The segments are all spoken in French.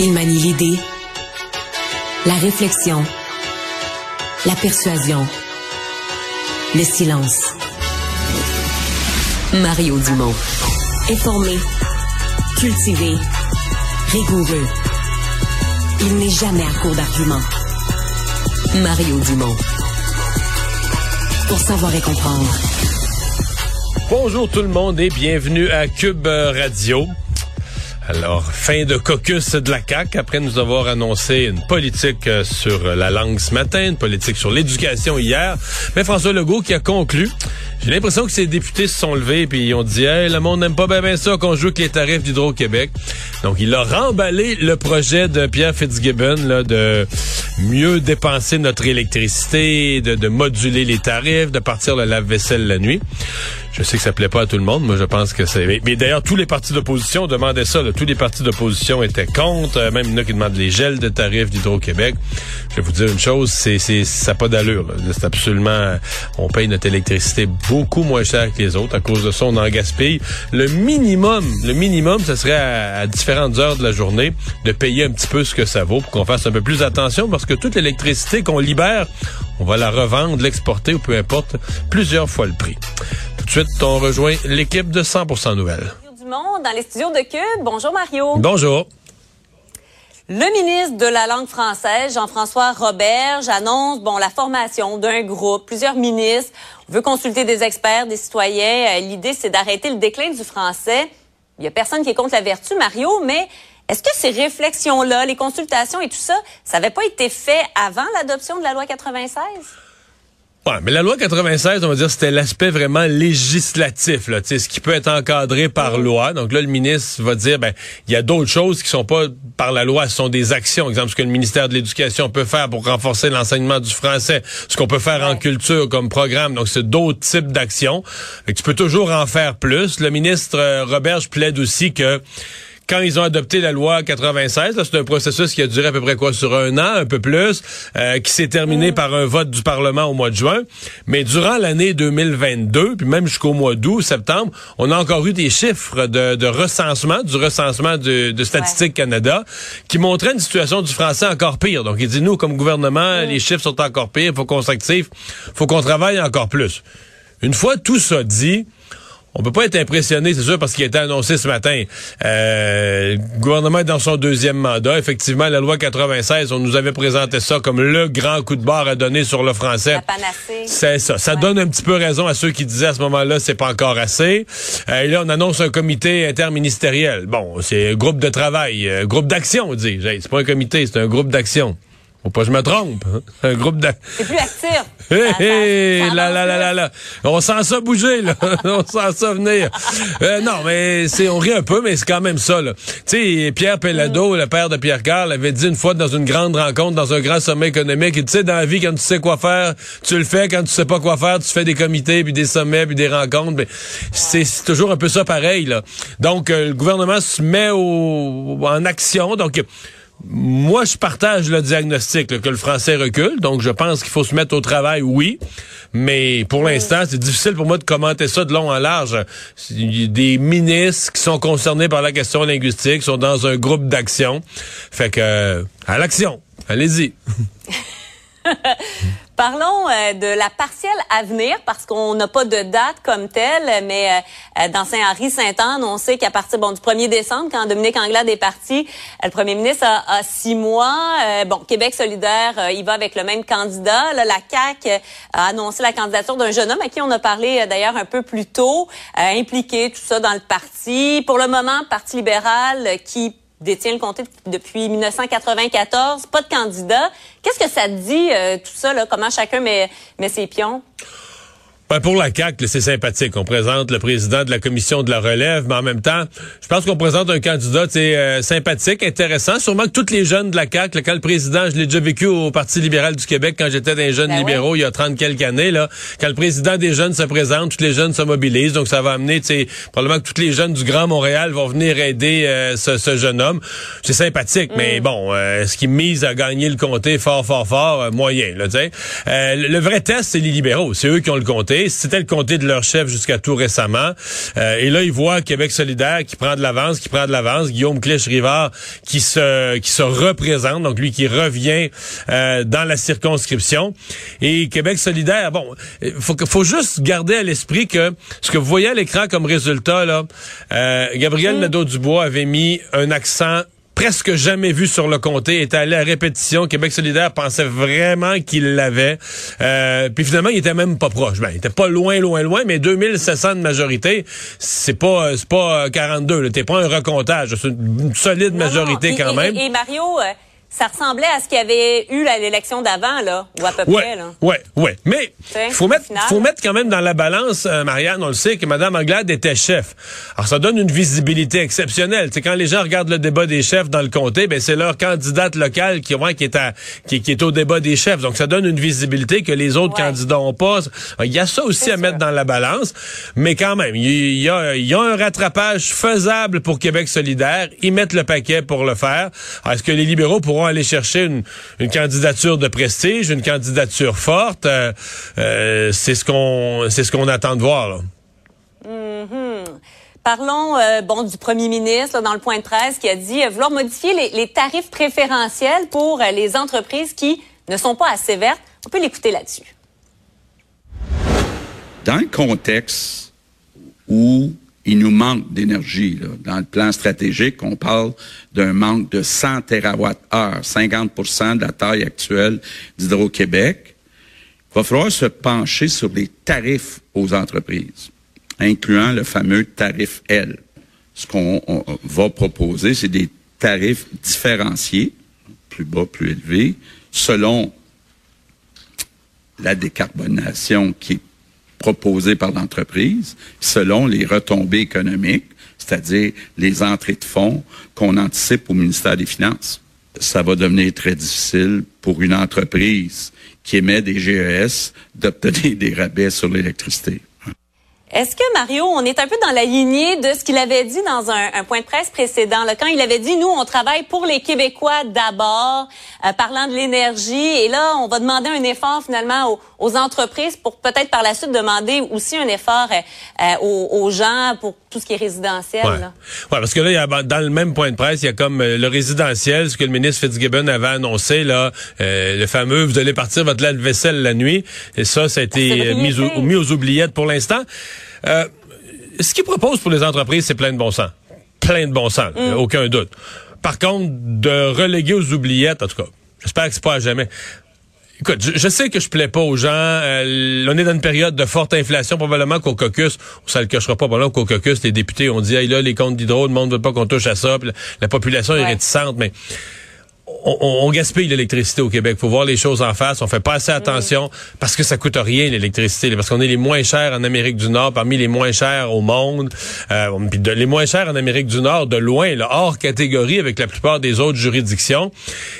Il manie l'idée, la réflexion, la persuasion, le silence. Mario Dumont. Informé, cultivé, rigoureux. Il n'est jamais à court d'arguments. Mario Dumont. Pour savoir et comprendre. Bonjour tout le monde et bienvenue à Cube Radio. Alors, fin de caucus de la CAQ après nous avoir annoncé une politique euh, sur la langue ce matin, une politique sur l'éducation hier. Mais François Legault qui a conclu. J'ai l'impression que ces députés se sont levés puis ils ont dit hey, le monde n'aime pas bien, bien ça qu'on joue avec les tarifs d'Hydro-Québec. Donc il a remballé le projet de Pierre Fitzgibbon là, de mieux dépenser notre électricité, de, de moduler les tarifs, de partir le lave-vaisselle la nuit. Je sais que ça plaît pas à tout le monde. Moi, je pense que c'est. Mais, d'ailleurs, tous les partis d'opposition demandaient ça. là. Tous les partis d'opposition étaient contre. Euh, même il y en a qui demandent les gels de tarifs d'Hydro-Québec. Je vais vous dire une chose, c'est, ça n'a pas d'allure. C'est absolument. On paye notre électricité beaucoup moins cher que les autres. À cause de ça, on en gaspille. Le minimum, le minimum, ce serait à, à différentes heures de la journée de payer un petit peu ce que ça vaut pour qu'on fasse un peu plus attention parce que toute l'électricité qu'on libère, on va la revendre, l'exporter ou peu importe, plusieurs fois le prix. Tout de suite, on rejoint l'équipe de 100% Nouvelles. Dans les studios de Cube. Bonjour Mario. Bonjour. Le ministre de la langue française, Jean-François Roberge, annonce bon la formation d'un groupe, plusieurs ministres. On veut consulter des experts, des citoyens. Euh, L'idée, c'est d'arrêter le déclin du français. Il y a personne qui est contre la vertu, Mario, mais est-ce que ces réflexions-là, les consultations et tout ça, ça n'avait pas été fait avant l'adoption de la loi 96? Ouais, mais la loi 96, on va dire, c'était l'aspect vraiment législatif, là, ce qui peut être encadré par loi. Donc là, le ministre va dire, ben, il y a d'autres choses qui sont pas par la loi, ce sont des actions. Exemple, ce que le ministère de l'Éducation peut faire pour renforcer l'enseignement du français, ce qu'on peut faire en culture comme programme. Donc, c'est d'autres types d'actions. Tu peux toujours en faire plus. Le ministre euh, Roberge plaide aussi que quand ils ont adopté la loi 96, là, c'est un processus qui a duré à peu près quoi sur un an, un peu plus, euh, qui s'est terminé par un vote du Parlement au mois de juin. Mais durant l'année 2022, puis même jusqu'au mois d'août, septembre, on a encore eu des chiffres de, de recensement, du recensement de, de Statistique Canada, qui montraient une situation du français encore pire. Donc, il dit, nous, comme gouvernement, les chiffres sont encore pires, faut qu'on s'active, faut qu'on travaille encore plus. Une fois tout ça dit, on peut pas être impressionné, c'est sûr, parce qu'il a été annoncé ce matin. Euh, le gouvernement est dans son deuxième mandat. Effectivement, la loi 96, on nous avait présenté ça comme le grand coup de barre à donner sur le français. La panacée. C'est ça. Ça Ouais. donne un petit peu raison à ceux qui disaient à ce moment-là, c'est pas encore assez. Euh, et là, on annonce un comité interministériel. Bon, c'est un groupe de travail, un groupe d'action, on dit. C'est pas un comité, c'est un groupe d'action. Faut pas que je me trompe. hein. Un groupe d'action. C'est plus actif. Hé, hé, ça là, avance là, là, plus. là, là. On sent ça bouger, là. on sent ça venir. Euh, non, mais c'est, on rit un peu, mais c'est quand même ça, là. Tu sais, Pierre Pellado, le père de Pierre Carl, avait dit une fois dans une grande rencontre, dans un grand sommet économique, il dit, tu sais, dans la vie, quand tu sais quoi faire, tu le fais. Quand tu sais pas quoi faire, tu fais des comités, puis des sommets, puis des rencontres. Mais c'est, c'est toujours un peu ça pareil, là. Donc, euh, le gouvernement se met au, en action. Donc, moi, je partage le diagnostic là, que le français recule, donc je pense qu'il faut se mettre au travail, oui. Mais pour l'instant, c'est difficile pour moi de commenter ça de long en large. Des ministres qui sont concernés par la question linguistique, sont dans un groupe d'action. Fait que, euh, à l'action. Allez-y. Parlons euh, de la partielle à venir parce qu'on n'a pas de date comme telle, mais euh, euh, dans Saint-Henri-Saint-Anne, on sait qu'à partir bon, du 1er décembre, quand Dominique Anglade est parti, le premier ministre a, six mois. bon, Québec solidaire, il va avec le même candidat. Là, la CAQ a annoncé la candidature d'un jeune homme à qui on a parlé d'ailleurs un peu plus tôt, impliqué tout ça dans le parti. Pour le moment, Parti libéral qui détient le comté depuis 1994, pas de candidat. Qu'est-ce que ça dit, euh, tout ça, là, comment chacun met, met ses pions? Ben pour la CAQ, c'est sympathique. On présente le président de la commission de la relève, mais en même temps, je pense qu'on présente un candidat euh, sympathique, intéressant. Sûrement que tous les jeunes de la CAQ, quand le président, je l'ai déjà vécu au Parti libéral du Québec quand j'étais des jeunes ben libéraux il y a 30 quelques années, là, quand le président des jeunes se présente, tous les jeunes se mobilisent. Donc ça va amener, probablement que tous les jeunes du Grand Montréal vont venir aider euh, ce, jeune homme. C'est sympathique, mais mm. bon, euh, ce qui mise à gagner le comté fort, fort, fort, moyen, là, le, le vrai test, c'est les libéraux. C'est eux qui ont le comté. C'était le comté de leur chef jusqu'à tout récemment. Euh, et là, ils voient Québec solidaire qui prend de l'avance, qui prend de l'avance. Guillaume Clich-Rivard qui se qui se représente, donc lui qui revient euh, dans la circonscription. Et Québec solidaire, bon, faut faut juste garder à l'esprit que ce que vous voyez à l'écran comme résultat là, euh, Gabriel mmh. Nadeau-Dubois avait mis un accent presque jamais vu sur le comté, est allé à répétition. Québec solidaire pensait vraiment qu'il l'avait. Euh, puis finalement, il était même pas proche. Ben, il était pas loin, loin, loin, mais 2700 de majorité, c'est pas c'est pas 42. T'es pas un recomptage. C'est une solide majorité quand même. Et, Mario... Ça ressemblait à ce qu'il y avait eu à l'élection d'avant, là, ou à peu près, là. Ouais, ouais. Mais, faut mettre, faut mettre quand même dans la balance, euh, Marianne, on le sait, que Mme Anglade était chef. Alors, ça donne une visibilité exceptionnelle. C'est quand les gens regardent le débat des chefs dans le comté, ben, c'est leur candidate locale qui, qui est à, qui, est au débat des chefs. Donc, ça donne une visibilité que les autres candidats ont pas. Il y a ça aussi à mettre dans la balance. Mais quand même, il y a, il y a un rattrapage faisable pour Québec solidaire. Ils mettent le paquet pour le faire. Est-ce que les libéraux pourront aller chercher une, candidature de prestige, une candidature forte. Euh, euh, c'est ce qu'on c'est ce qu'on attend de voir. Mm-hmm. Parlons euh, bon du premier ministre dans le point de presse qui a dit vouloir modifier les, les, tarifs préférentiels pour les entreprises qui ne sont pas assez vertes. On peut l'écouter là-dessus. Dans le contexte où il nous manque d'énergie. Dans le plan stratégique, on parle d'un manque de 100 TWh, 50% de la taille actuelle d'Hydro-Québec. Il va falloir se pencher sur les tarifs aux entreprises, incluant le fameux tarif L. Ce qu'on va proposer, c'est des tarifs différenciés, plus bas, plus élevés, selon la décarbonation qui est proposé par l'entreprise selon les retombées économiques, c'est-à-dire les entrées de fonds qu'on anticipe au ministère des Finances. Ça va devenir très difficile pour une entreprise qui émet des GES d'obtenir des rabais sur l'électricité. Est-ce que Mario, on est un peu dans la lignée de ce qu'il avait dit dans un, point de presse précédent, là, quand il avait dit nous on travaille pour les Québécois d'abord, euh, parlant de l'énergie, et là on va demander un effort finalement aux, entreprises pour peut-être par la suite demander aussi un effort euh, euh, aux, gens pour tout ce qui est résidentiel. Ouais. parce que là, il y a, dans le même point de presse, il y a comme le résidentiel, ce que le ministre Fitzgibbon avait annoncé là, le fameux vous allez partir votre lave-vaisselle la nuit, et ça, ça a été mis, mis aux oubliettes pour l'instant. Euh, ce qu'il propose pour les entreprises, c'est plein de bon sens. Plein de bon sens, mm. aucun doute. Par contre, de reléguer aux oubliettes, en tout cas, j'espère que c'est pas à jamais. Écoute, je, sais que je plais pas aux gens. Euh, on est dans une période de forte inflation. Probablement qu'au caucus, ça le cachera pas. Probablement qu'au caucus, les députés ont dit, hey, là, les comptes d'hydro, le monde veut pas qu'on touche à ça. la, population est réticente, mais on, gaspille l'électricité au Québec. Faut voir les choses en face. On fait pas assez attention parce que ça coûte rien l'électricité, parce qu'on est les moins chers en Amérique du Nord, parmi les moins chers au monde. Euh, les moins chers en Amérique du Nord, de loin, là, hors catégorie avec la plupart des autres juridictions.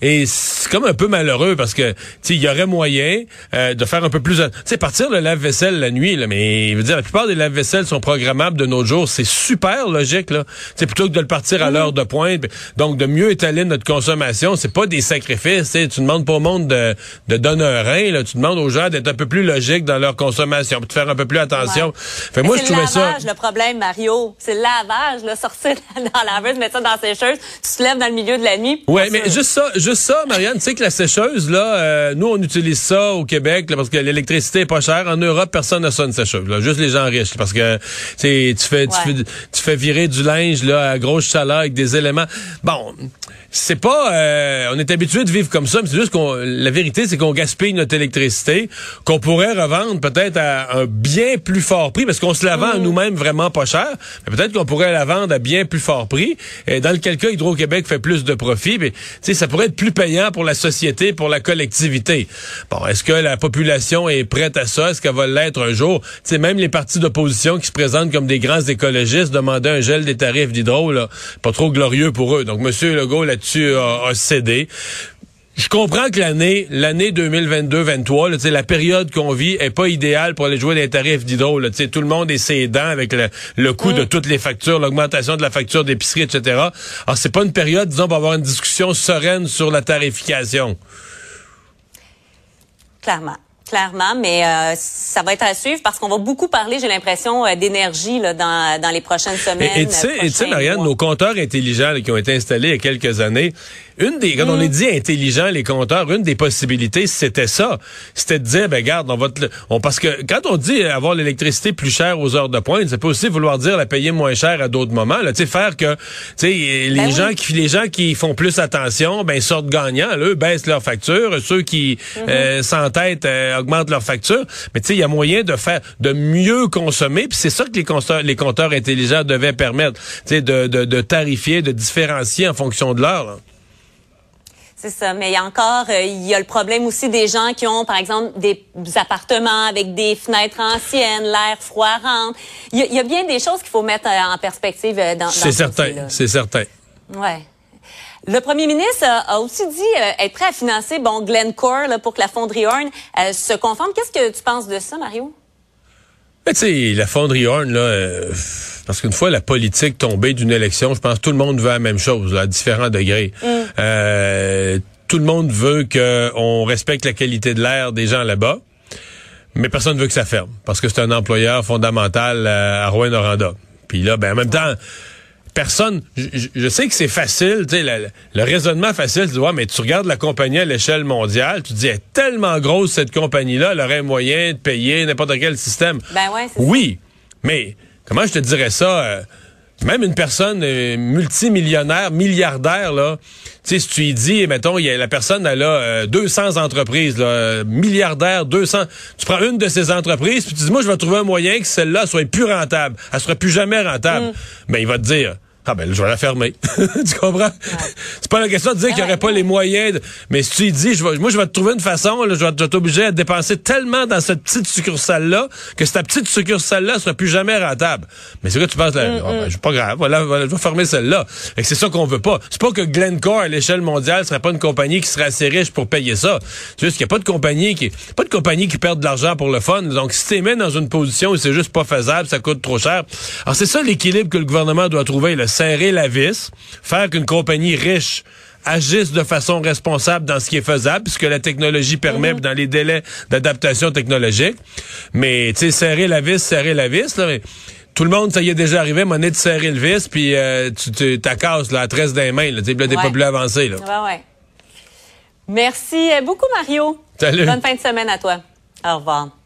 Et c'est comme un peu malheureux parce que il y aurait moyen euh, de faire un peu plus. Tu sais, partir le lave-vaisselle la nuit, là, mais je veux dire, la plupart des lave-vaisselles sont programmables de nos jours. C'est super logique là. C'est plutôt que de le partir à mm-hmm. l'heure de pointe. Donc de mieux étaler notre consommation c'est pas des sacrifices. Tu demandes pas au monde de, de donner un rein. Là. Tu demandes aux gens d'être un peu plus logiques dans leur consommation, de faire un peu plus attention. Fait, moi, je trouvais ça. C'est le problème, Mario. C'est le lavage. Là, sortir dans la laveuse, mettre ça dans la sécheuse, tu te lèves dans le milieu de la nuit. Oui, mais juste ça, juste ça, Marianne, tu sais que la sécheuse, là, euh, nous, on utilise ça au Québec parce que l'électricité est pas chère. En Europe, personne n'a ça une sécheuse. Là, juste les gens riches. Parce que tu fais, tu, fais, tu fais virer du linge là, à grosse chaleur avec des éléments. Bon, c'est pas euh, on est habitué de vivre comme ça, mais c'est juste qu'on la vérité c'est qu'on gaspille notre électricité qu'on pourrait revendre peut-être à un bien plus fort prix parce qu'on se la vend à mm. nous-mêmes vraiment pas cher, mais peut-être qu'on pourrait la vendre à bien plus fort prix et dans lequel cas Hydro-Québec fait plus de profit, mais tu sais ça pourrait être plus payant pour la société, pour la collectivité. Bon, est-ce que la population est prête à ça? Est-ce qu'elle va l'être un jour? Tu sais même les partis d'opposition qui se présentent comme des grands écologistes demandaient un gel des tarifs d'hydro là, pas trop glorieux pour eux. Donc monsieur Legault là tu as, cédé. Je comprends que l'année l'année 2022-23, la période qu'on vit est pas idéale pour aller jouer des tarifs d'hydro. Tout le monde est sédent avec le, coût de mm. toutes les factures, l'augmentation de la facture d'épicerie, etc. Alors, c'est pas une période, disons, pour avoir une discussion sereine sur la tarification. Clairement clairement, mais euh, ça va être à suivre parce qu'on va beaucoup parler, j'ai l'impression, euh, d'énergie dans, dans les prochaines semaines. Et tu sais, Marianne, nos compteurs intelligents qui ont été installés il y a quelques années, une des, quand on est mm. dit intelligent, les compteurs, une des possibilités, c'était ça. C'était de dire, ben, garde, on va te, on, parce que quand on dit avoir l'électricité plus chère aux heures de pointe, ça peut aussi vouloir dire la payer moins cher à d'autres moments, là. Tu sais, faire que, tu sais, les ben gens qui, les gens qui font plus attention, ben, sortent gagnants, eux, baissent leurs factures. Ceux qui, mm-hmm. euh, s'entêtent, euh, augmentent leurs factures. Mais tu sais, il y a moyen de faire, de mieux consommer, puis c'est ça que les compteurs, les compteurs intelligents devaient permettre, tu sais, de, de, de tarifier, de différencier en fonction de l'heure, c'est ça, mais il y a encore, euh, il y a le problème aussi des gens qui ont, par exemple, des appartements avec des fenêtres anciennes, l'air froid rentre. Il y, a, bien des choses qu'il faut mettre euh, en perspective euh, dans, dans C'est certain, c'est certain. Ouais. Le premier ministre a, aussi dit être prêt à financer bon Glencore là, pour que la fonderie Horn se conforme. Qu'est-ce que tu penses de ça, Mario? tu sais, la fonderie Horn, là, parce qu'une fois la politique tombée d'une élection, je pense que tout le monde veut la même chose, à différents degrés. Mm. Euh, tout le monde veut qu'on respecte la qualité de l'air des gens là-bas, mais personne ne veut que ça ferme, parce que c'est un employeur fondamental à Rouen-Noranda. Puis là, ben en même temps personne, je, sais que c'est facile, tu sais, le, raisonnement facile, tu vois, mais tu regardes la compagnie à l'échelle mondiale, tu te dis, elle est tellement grosse cette compagnie-là, elle aurait moyen de payer n'importe quel système. Ben ouais, oui, mais comment je te dirais ça? Euh, même une personne euh, multimillionnaire, milliardaire, là, tu sais, si tu lui dis, mettons, y a, la personne, elle a 200 euh, entreprises, là, milliardaire, 200, tu prends une de ces entreprises, puis tu dis, moi, je vais trouver un moyen que celle-là soit plus rentable. Elle sera plus jamais rentable. Mm. Mais il va te dire, ah ben je vais la fermer. tu comprends? C'est pas la question de dire qu'il n'y aurait pas les moyens. Mais si tu dis, je vais, moi je vais te trouver une façon, là, je vais, t'obliger à dépenser tellement dans cette petite succursale-là que cette petite succursale-là sera plus jamais rentable. Mais c'est que tu penses, là, mm, oh, ben, pas grave, voilà, je vais fermer celle-là. Et c'est ça qu'on veut pas. C'est pas que Glencore à l'échelle mondiale serait pas une compagnie qui serait assez riche pour payer ça. C'est juste qu'il n'y a pas de compagnie qui pas de compagnie qui perd de l'argent pour le fun. Donc si tu es mis dans une position où c'est juste pas faisable, ça coûte trop cher. Alors c'est ça l'équilibre que le gouvernement doit trouver. Là serrer la vis, faire qu'une compagnie riche agisse de façon responsable dans ce qui est faisable, puisque la technologie permet, mhm. dans les délais d'adaptation technologique. Mais, tu sais, serrer la vis, serrer la vis, là, mais tout le monde, ça y est déjà arrivé, monnaie de serrer le vis, puis euh, tu, tu t'accasses la tresse des mains, là, t'es ouais. pas plus avancé. Là. Ouais, ouais. Merci beaucoup, Mario. Salut. Bonne fin de semaine à toi. Au revoir.